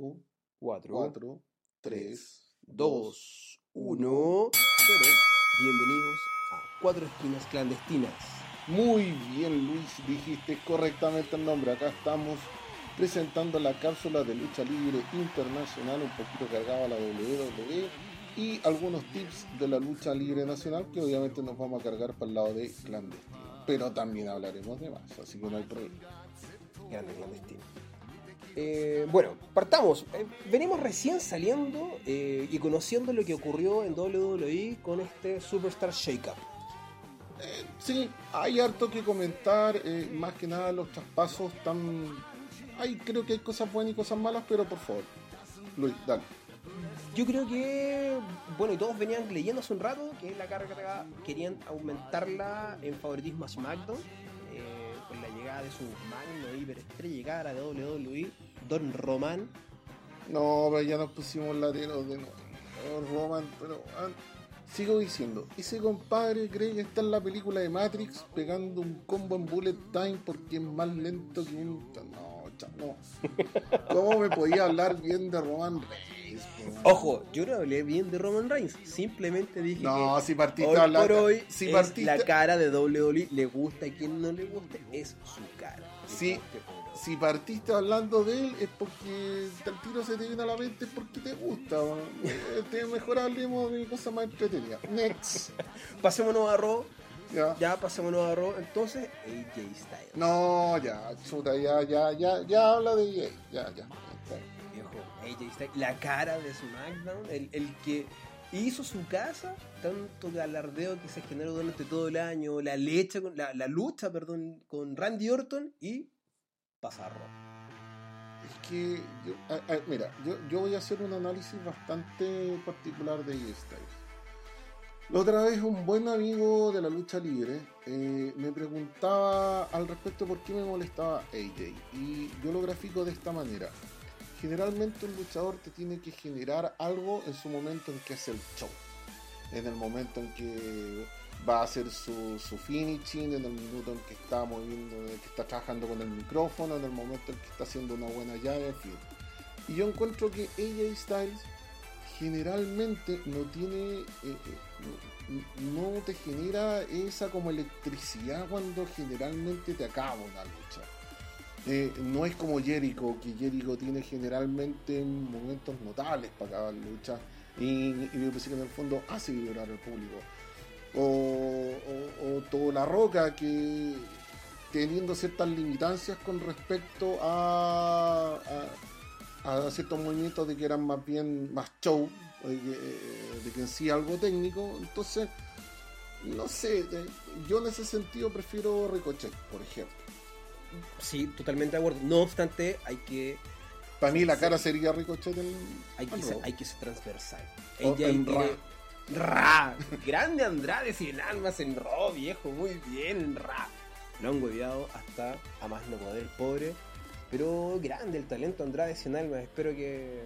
5, 4, 4, 3, 2, 1. Bienvenidos a Cuatro Esquinas Clandestinas. Muy bien, Luis, dijiste correctamente el nombre. Acá estamos presentando la cápsula de lucha libre internacional, un poquito cargada a la WWE y algunos tips de la lucha libre nacional que obviamente nos vamos a cargar para el lado de clandestino. Pero también hablaremos de más, así que no hay problema. Grande clandestino. Eh, bueno, partamos. Eh, venimos recién saliendo eh, y conociendo lo que ocurrió en WWE con este Superstar Shake-Up. Sí, hay harto que comentar, más que nada los traspasos tan... Hay, creo que hay cosas buenas y cosas malas, pero por favor, Luis, dale. Yo creo que, bueno, y todos venían leyendo hace un rato que la carga querían aumentarla en favoritismo a SmackDown de su magno hiperestrella llegada de WWE, Don Roman. No, pero ya nos pusimos lateros de. Oh, Roman, pero ah, sigo diciendo, ese compadre cree que está en la película de Matrix pegando un combo en bullet time porque es más lento que un... No, cha- no. ¿Cómo me podía hablar bien de Roman Reigns? Ojo, yo no hablé bien de Roman Reigns, simplemente dije No, que si partiste hoy por hoy si es partiste- la cara de WWE, le gusta a quien no le guste, es su cara. No. si partiste hablando de él es porque el tiro se te viene a la mente es porque te gusta. Eh, te- mejor hablemos de cosas más entretenidas. Next. Pasémonos a Raw, Ya. ya pasémonos a Raw, entonces AJ Styles. No, ya, chuta, ya, ya, ya, ya habla de EA. Ya, ya. AJ Styles, la cara de SmackDown, el, el que hizo su casa, tanto galardeo que se generó durante todo el año, la lecha, la, la lucha, perdón, con Randy Orton y pasa a Raw. Es que, yo, mira, yo, yo voy a hacer un análisis bastante particular de EA Styles. La otra vez un buen amigo de la lucha libre eh, me preguntaba al respecto por qué me molestaba AJ. Y yo lo grafico de esta manera. Generalmente un luchador te tiene que generar algo en su momento en que hace el show. En el momento en que va a hacer su, finishing, en el minuto en que está moviendo, que está trabajando con el micrófono, en el momento en que está haciendo una buena llave, en fin. Y yo encuentro que AJ Styles generalmente no tiene, eh, eh, no te genera esa como electricidad cuando generalmente te acaba una lucha. Eh, no es como Jericho, que Jericho tiene generalmente momentos notables para acabar luchas y, y yo pensé que en el fondo hace vibrar al público. O, o, todo La Roca, que teniendo ciertas limitancias con respecto a, a, ciertos movimientos de que eran más bien más show, de que, eh, en sí algo técnico, entonces, no sé, eh, yo en ese sentido prefiero Ricochet, por ejemplo. Sí, totalmente de acuerdo. No obstante, hay que, Para mí la cara sería Ricochet en, hay que, ser, Raw. hay que ser transversal. AJ en tiene- Ra. Ra. Grande Andrade sin almas en Raw, viejo. Muy bien en Ra. Lo han hueveado hasta a más no poder, pobre. Pero grande el talento Andrade sin almas. Espero que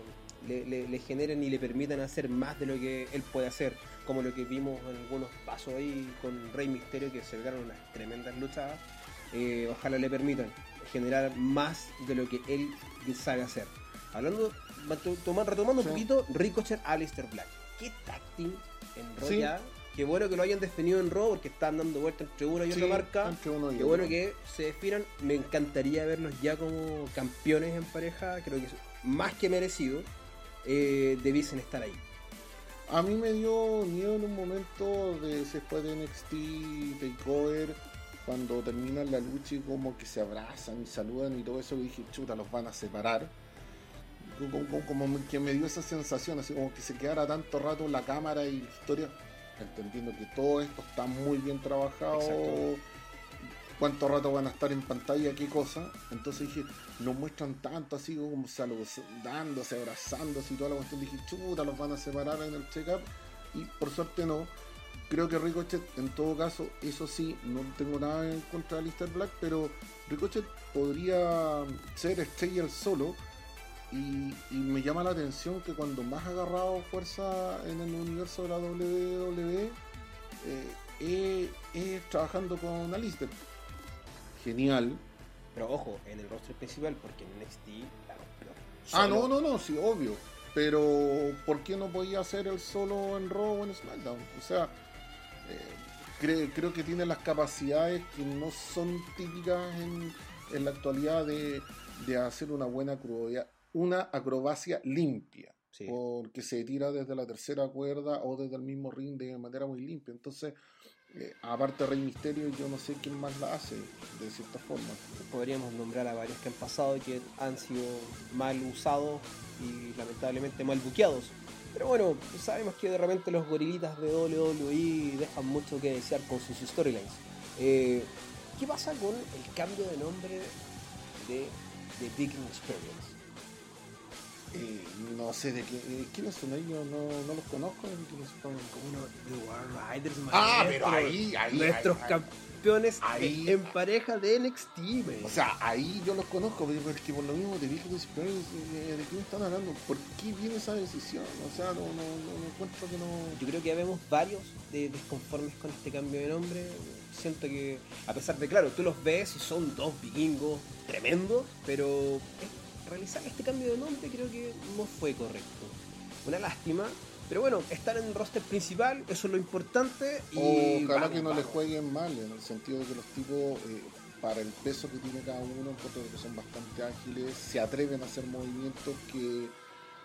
le, le- le generen y le permitan hacer más de lo que él puede hacer. Como lo que vimos en algunos pasos ahí con Rey Misterio, que se unas tremendas luchas. Eh, ojalá le permitan generar más de lo que él sabe hacer. Hablando, toma- retomando Sí. un poquito, Ricochet Alistair Black. ¿Qué tacting en Raw Sí. Qué bueno que lo hayan definido en Raw porque están dando vueltas entre una y Sí, otra marca. entre uno y Qué bueno que se definan. Me encantaría verlos ya como campeones en pareja. Creo que es más que merecido. Eh, debiesen estar ahí. A mí me dio miedo en un momento de después de NXT Takeover, cuando terminan la lucha y como que se abrazan y saludan y todo eso, y dije, chuta, los van a separar. Como, como- como que me dio esa sensación, así como que se quedara tanto rato la cámara y la historia, entendiendo que todo esto está muy bien trabajado. Cuánto rato van a estar en pantalla, qué cosa. Entonces dije, nos muestran tanto así como saludándose, abrazándose y toda la cuestión. Dije, chuta, los van a separar en el check-up. Y por suerte no. Creo que Ricochet, en todo caso, eso sí, no tengo nada en contra de Lister Black, pero Ricochet podría ser estrella el solo. Y, y me llama la atención que cuando más ha agarrado fuerza en el universo de la WWE eh, es, es trabajando con Alistair. Genial. Pero ojo, en el roster principal, porque en NXT la rompió. Ah, no, no, no, sí, obvio. Pero, ¿por qué no podía hacer el solo en Raw o en SmackDown? O sea, eh, cre- creo que tiene las capacidades que no son típicas en, en la actualidad de, de hacer una buena acrobacia, una acrobacia limpia. Sí. Porque se tira desde la tercera cuerda o desde el mismo ring de manera muy limpia. Entonces, eh, aparte de Rey Misterio, yo no sé quién más la hace, de cierta forma. Podríamos nombrar a varios que han pasado y que han sido mal usados y lamentablemente mal buqueados. Pero bueno, sabemos que de repente los gorilitas de WWE dejan mucho que desear con sus storylines. Eh, ¿Qué pasa con el cambio de nombre de The Viking Experience? Eh, no sé de qué, eh, quiénes son ellos, no, no los conozco. ¿quiénes son? Uno de Riders, Ah, pero ahí, ahí, Nuestros ahí, campeones Ahí- en pareja de NXT, man. O sea, ahí yo los conozco, pero es que por lo mismo te dije ¿de qué me están hablando? ¿Por qué viene esa decisión? O sea, no, no, no, encuentro que no... Yo creo que ya vemos varios de desconformes con este cambio de nombre. Siento que, a pesar de, claro, tú los ves y son dos vikingos tremendos, pero realizar este cambio de nombre creo que no fue correcto. Una lástima, pero bueno, están en el roster principal, eso es lo importante. Y Ojalá vamos, que no les vamos. jueguen mal, en el sentido de que los tipos, eh, para el peso que tiene cada uno, encuentro que son bastante ágiles, se atreven a hacer movimientos que,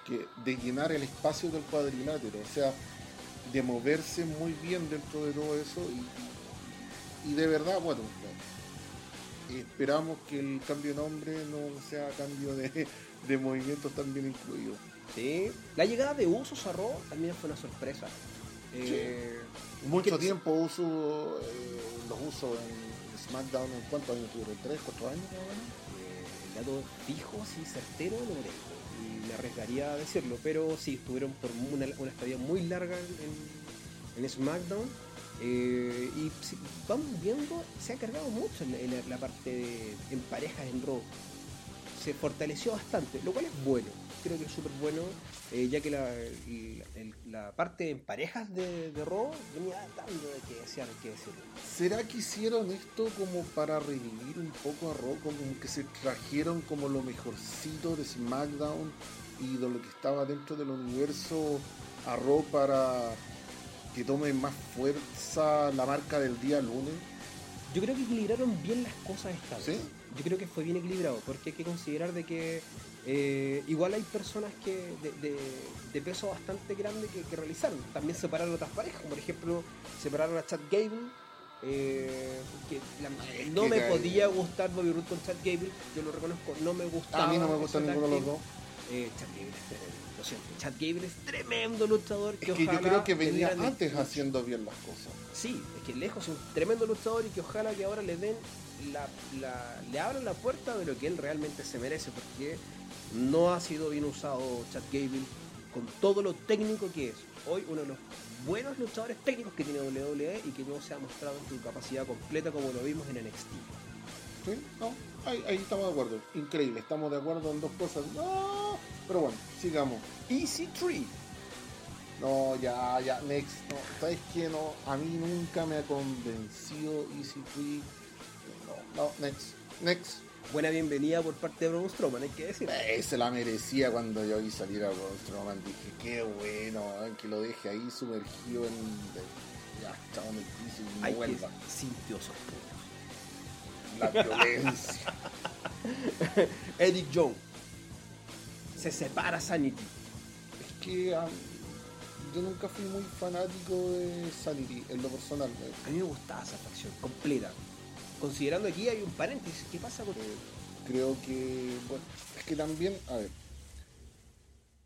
que de llenar el espacio del cuadrilátero, o sea, de moverse muy bien dentro de todo eso y, y de verdad, bueno, esperamos que el cambio de nombre no sea cambio de, de movimientos también incluidos. Sí. La llegada de Usos a Raw también fue una sorpresa. Eh, Mucho ¿Qué- tiempo uso, eh, los uso en SmackDown, ¿en cuántos años tuvieron? ¿Tres, cuatro años? Eh, dato fijo, sí, certero, no lo tengo. Y me arriesgaría a decirlo, pero sí, estuvieron por una, una estadía muy larga en, en SmackDown. Eh, y si vamos viendo, se ha cargado mucho en, la- parte de, en parejas en Raw. Se fortaleció bastante, lo cual es bueno. Creo que es súper bueno, eh, ya que la, el- la parte en parejas de, de venía dando de que desear, que decirlo. ¿Será que hicieron esto como para revivir un poco a Raw? Como que se trajeron como lo mejorcito de SmackDown y de lo que estaba dentro del universo a Raw para que tome más fuerza la marca del día lunes. Yo creo que equilibraron bien las cosas esta vez. ¿Sí? Yo creo que fue bien equilibrado, porque hay que considerar de que eh, igual hay personas que de, de- de peso bastante grande que, que realizaron. También separaron otras parejas, por ejemplo separaron a Chad Gable. eh, que la- Es no me podía gustar Bobby Roode con Chad Gable, yo lo reconozco, no me gustaba. A mí no me gusta ninguno de los dos. Eh, Chad Gable es tremendo, lo siento. Chad Gable es tremendo luchador. Es que yo creo que venía el antes haciendo bien las cosas. Sí, es que lejos es un tremendo luchador y que ojalá que ahora le den la, la- le abran la puerta de lo que él realmente se merece, porque no ha sido bien usado Chad Gable con todo lo técnico que es. Hoy uno de los buenos luchadores técnicos que tiene WWE y que no se ha mostrado en su capacidad completa como lo vimos en NXT. ¿Sí? No, ahí, ahí estamos de acuerdo. Increíble, estamos de acuerdo en dos cosas. No, pero bueno, sigamos. EC3. No, ya, ya, next. No, ¿sabes qué? No, a mí nunca me ha convencido EC3. No, no, next, next. Buena bienvenida por parte de Braun Strowman, hay que decir. Eh, se la merecía cuando yo vi salir a Braun Strowman. Dije, qué bueno, eh, que lo deje ahí sumergido en. de- ya, en el piso y no vuelva. sintió. La violencia. Eric Jones. Se separa Sanity. es que ah, yo nunca fui muy fanático de Sanity en lo personal. eh. A mí me gustaba esa facción completa. Considerando aquí hay un paréntesis, ¿qué pasa con creo que bueno es que también a ver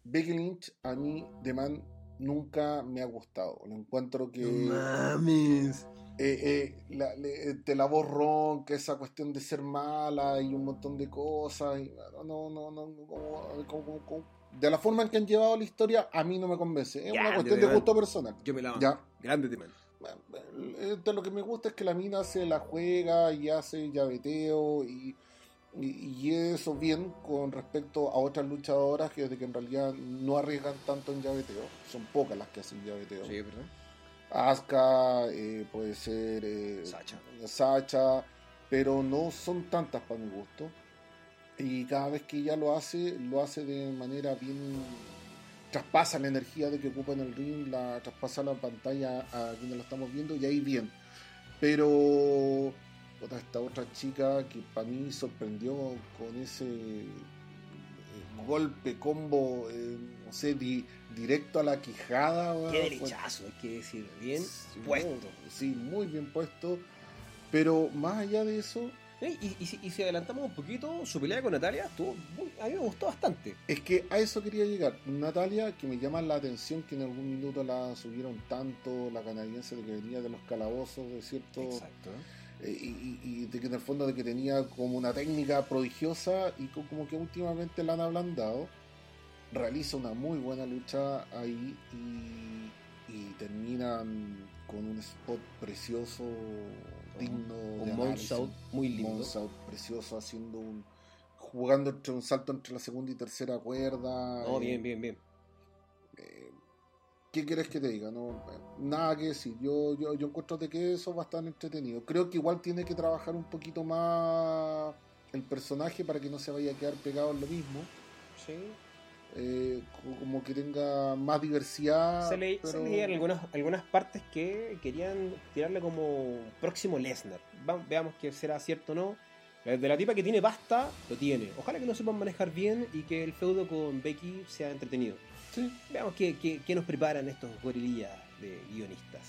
Becky Lynch a mí de man nunca me ha gustado lo encuentro que mames? Eh, eh, la- le- te la voz ronca esa cuestión de ser mala y un montón de cosas y no no no, no como- como- como- de la forma en que han llevado la historia a mí no me convence es una de cuestión de gusto personal Yo me la ya Grande tema. eh, de lo que me gusta es que la mina se la juega y hace llaveteo y, y, y eso bien con respecto a otras luchadoras que, de que en realidad no arriesgan tanto en llaveteo. Son pocas las que hacen llaveteo. Sí, ¿verdad? Asuka, eh, puede ser eh, Sacha. Sacha, pero no son tantas para mi gusto. Y cada vez que ella lo hace, lo hace de manera bien. Traspasa la energía de que ocupa en el ring, la traspasa la pantalla a quienes la estamos viendo y ahí bien. Pero otra, esta otra chica que para mí sorprendió con ese golpe, combo, eh, no sé, di- directo a la quijada. Qué derechazo, hay que decir. Bien Sí, puesto. sí, muy bien puesto. Pero más allá de eso, Eh, Y, y si, y si adelantamos un poquito, su pelea con Natalia estuvo muy- a mí me gustó bastante. es que a eso quería llegar. Natalia, que me llama la atención que en algún minuto la subieron tanto, la canadiense de que venía de los calabozos, de cierto. Exacto. eh, y, y- y de que en el fondo de que tenía como una técnica prodigiosa y co- como que últimamente la han ablandado. Realiza una muy buena lucha ahí y, y terminan con un spot precioso, digno de Un análisis. Moonsault muy lindo. Moonsault precioso haciendo un jugando entre un salto entre la segunda y tercera cuerda. No, eh, bien, bien, bien. ¿Qué quieres que te diga? No, nada que decir. Yo, yo, yo encuentro de que eso va a estar entretenido. Creo que igual tiene que trabajar un poquito más el personaje para que no se vaya a quedar pegado en lo mismo. Sí. Eh, co- como que tenga más diversidad. se, le, se pero- leían algunas, algunas partes que querían tirarle como próximo Lesnar. Veamos que será cierto o no. De la tipa que tiene pasta, lo tiene. Ojalá que lo sepan manejar bien y que el feudo con Becky sea entretenido. Sí. Veamos qué, qué- qué nos preparan estos gorilillas de guionistas.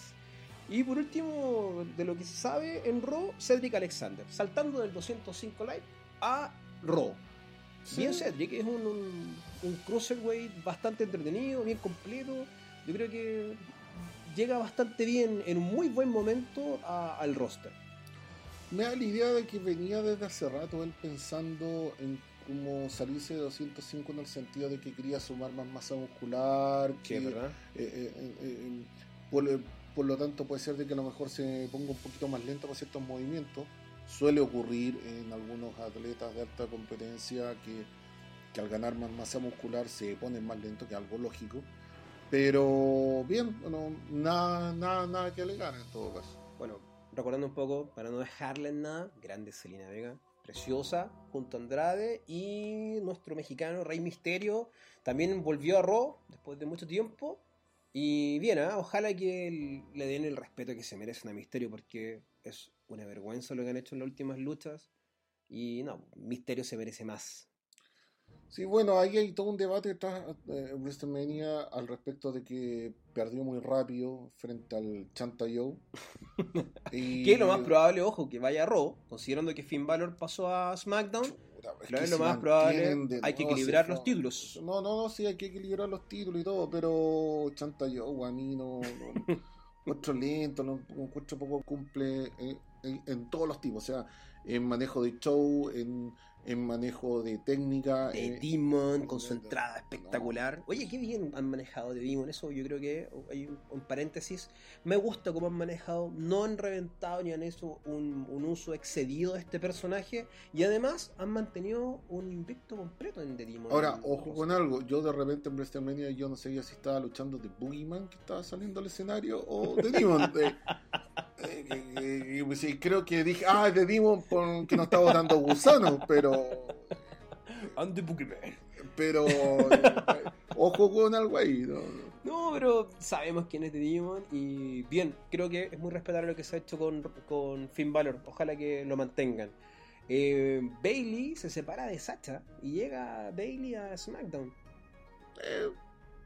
Y por último, de lo que se sabe en Raw, Cedric Alexander, saltando del 205 Live a Raw. Sí. Bien Cedric, es un, un, un cruiserweight bastante entretenido, bien completo. Yo creo que llega bastante bien, en un muy buen momento, a- al roster. Me da la idea de que venía desde hace rato él pensando en cómo salirse de 205 en el sentido de que quería sumar más masa muscular, que, ¿verdad? eh, eh, eh, eh, por, por lo tanto puede ser de que a lo mejor se ponga un poquito más lento con ciertos movimientos. Suele ocurrir en algunos atletas de alta competencia que, que al ganar más masa muscular se ponen más lento, que es algo lógico. Pero bien, bueno, nada, nada, nada que alegar en todo caso. Bueno, recordando un poco, para no dejarle en nada, grande Selena Vega, preciosa, junto a Andrade y nuestro mexicano Rey Misterio también volvió a Raw después de mucho tiempo. Y bien, ¿ah? ojalá que le den el respeto que se merece a Misterio porque es una vergüenza lo que han hecho en las últimas luchas. Y no, Misterio se merece más. Sí, bueno, ahí hay todo un debate tras eh, WrestleMania al respecto de que perdió muy rápido frente al Chanta Joe. y... Que es lo más probable, ojo, que vaya a Raw, considerando que Finn Balor pasó a SmackDown. Puta, es Lo que es lo si más probable, de hay que equilibrar los títulos. No, no, no, sí, hay que equilibrar los títulos y todo, pero Chanta Joe a mí no, no encuentro lento, no encuentro poco cumple en, en- en todos los tipos, o sea, en manejo de show, en, en manejo de técnica. de en- Demon con su no, entrada espectacular. Oye, qué bien han manejado de Demon. Eso yo creo que hay un, un paréntesis. Me gusta cómo han manejado. No han reventado ni han hecho un, un uso excedido de este personaje. Y además han mantenido un invicto completo en The Demon. Ahora, ojo con algo, yo de repente en WrestleMania yo no sabía si estaba luchando de Boogeyman que estaba saliendo al escenario o de Demon. Eh, eh, eh, eh, pues creo que dije, ah, de Demon porque no estaba dando gusano, pero And the Boogeyman. pero ojo con algo ahí, ¿no? No, pero sabemos quién es The Demon. Y bien, creo que es muy respetable lo que se ha hecho con, con Finn Balor. Ojalá que lo mantengan. Eh, Bailey se separa de Sacha y llega Bailey a SmackDown. Eh,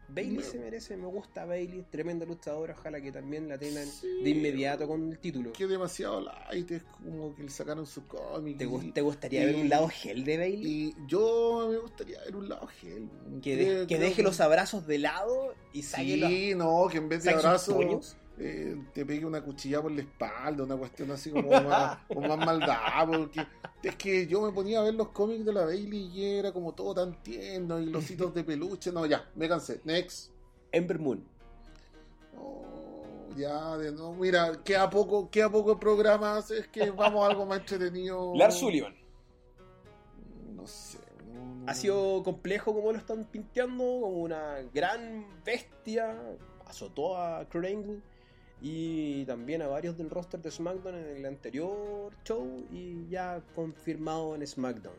Bailey se merece, me gusta Bailey, tremenda luchadora, ojalá que también la tengan sí, de inmediato con el título. Que demasiado light, es como que le sacaron su cómic. ¿Te, y- te gustaría y- ver un lado gel de Bailey? Y yo me gustaría ver un lado gel. Que, de- que deje los abrazos de lado y saque, los- Sí, no, que en vez de saque sus abrazo puños. Eh, te pegue una cuchilla por la espalda, una cuestión así como más, con más maldad, porque es que yo me ponía a ver los cómics de la Bailey y era como todo tan tierno y los ositos de peluche, no, ya, me cansé, next. Ember Moon. Oh, ya, de no, mira, queda poco, queda poco programas, es que vamos a algo más entretenido. Lars Sullivan. No sé. no, no, Ha sido complejo como lo están pinteando, como una gran bestia. Azotó a Kurt Angle y también a varios del roster de SmackDown en el anterior show y ya confirmado en SmackDown.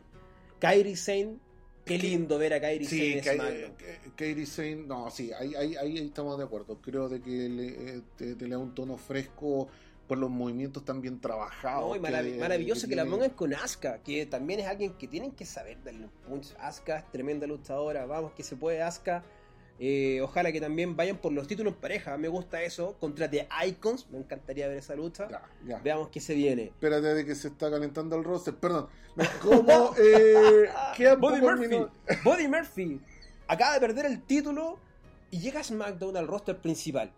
Kairi Sane. Qué lindo ver a Kairi Sí, Sane en SmackDown. Ka- Kairi Sane, no, sí, ahí, ahí, ahí estamos de acuerdo. Creo de que le, eh, te, te le da un tono fresco por los movimientos tan bien trabajados. No, y que- marav- maravilloso que la tiene. pongan con Asuka, que también es alguien que tienen que saber darle un punch. Asuka es tremenda luchadora, vamos que se puede Asuka. Eh, ojalá que también vayan por los títulos en pareja, me gusta eso. Contra The Icons, me encantaría ver esa lucha. Ya, ya. Veamos qué se viene. Espérate de que se está calentando el roster. Perdón. ¿Cómo? Eh, pocos Murphy. Buddy Murphy acaba de perder el título y llega SmackDown al roster principal.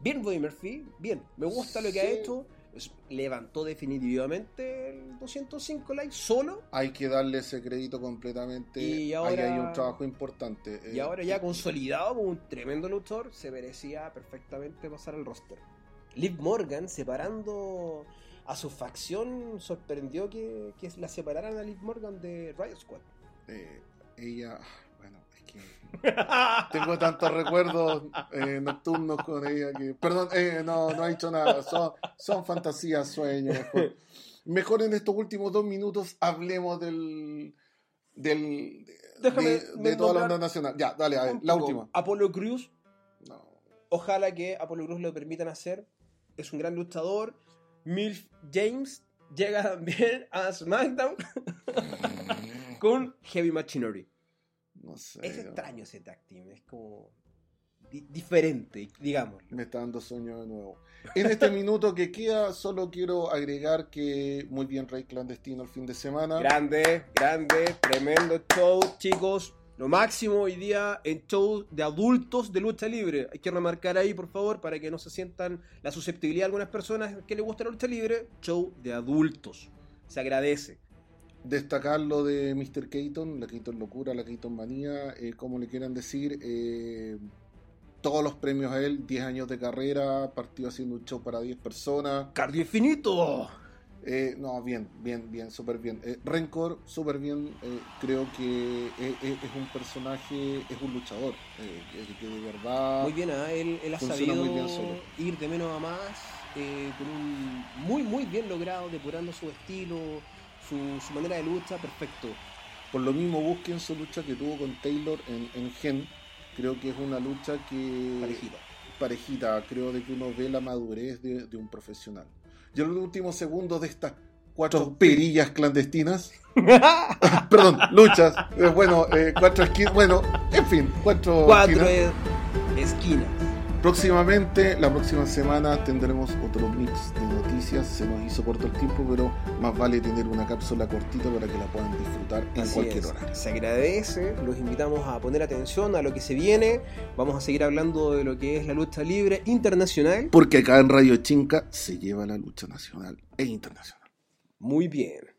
Bien Buddy Murphy, bien, me gusta lo que ha hecho. Es- levantó definitivamente el 205 likes solo Hay que darle ese crédito completamente. Y Ahí ahora- hay un trabajo importante. y Eh, ahora ya consolidado como un tremendo luchador, se merecía perfectamente pasar al roster. Liv Morgan separando a su facción sorprendió que, que la separaran a Liv Morgan de Riot Squad. eh, ella, ah, bueno, es que tengo tantos recuerdos eh, nocturnos con ella que. Perdón, eh, no, no ha dicho nada. Son, son fantasías, sueños. Mejor. Mejor en estos últimos dos minutos hablemos del. del Déjame de, de toda la onda nacional. Ya, dale, a ver, la última. Apolo Cruz, No. ojalá que Apolo Cruz lo permitan hacer. Es un gran luchador. Milf James llega también a SmackDown con Heavy Machinery. No sé. Es extraño ese tag team, es como di- diferente, digamos. Me está dando sueño de nuevo. En este minuto que queda, solo quiero agregar que muy bien Rey Clandestino el fin de semana. Grande, grande, tremendo show, chicos. Lo máximo hoy día en show de adultos de lucha libre. Hay que remarcar ahí, por favor, para que no se sientan la susceptibilidad de algunas personas que les gusta la lucha libre. Show de adultos. Se agradece. Destacar lo de Mr. Keaton, la Keaton Locura, la Keaton Manía, eh, como le quieran decir. eh, todos los premios a él, 10 años de carrera, partió haciendo un show para 10 personas. Cardio infinito. Eh, no, bien, bien, bien, súper bien. Eh, Rencor, súper bien. eh, creo que es, un personaje, es un luchador. que, que de verdad. Muy bien, ¿ah? él, él ha sabido ir de menos a más, eh, con un muy, muy bien logrado, depurando su estilo, su, su manera de lucha, perfecto. Por lo mismo, busquen su lucha que tuvo con Taylor en, en Gen. Creo que es una lucha que. Parejita. Parejita. Creo de que uno ve la madurez de, de un profesional. Y en los últimos segundos de estas cuatro perillas clandestinas. Perdón, luchas. eh, bueno, eh, cuatro esquinas. Bueno, en fin, cuatro, Cuatro esquinas. esquinas. Próximamente, la próxima semana, tendremos otro mix de noticias. Se nos hizo corto el tiempo, pero más vale tener una cápsula cortita para que la puedan disfrutar en Así cualquier es. hora. Se agradece, los invitamos a poner atención a lo que se viene. Vamos a seguir hablando de lo que es la lucha libre internacional. Porque acá en Radio Chinca se lleva la lucha nacional e internacional. Muy bien.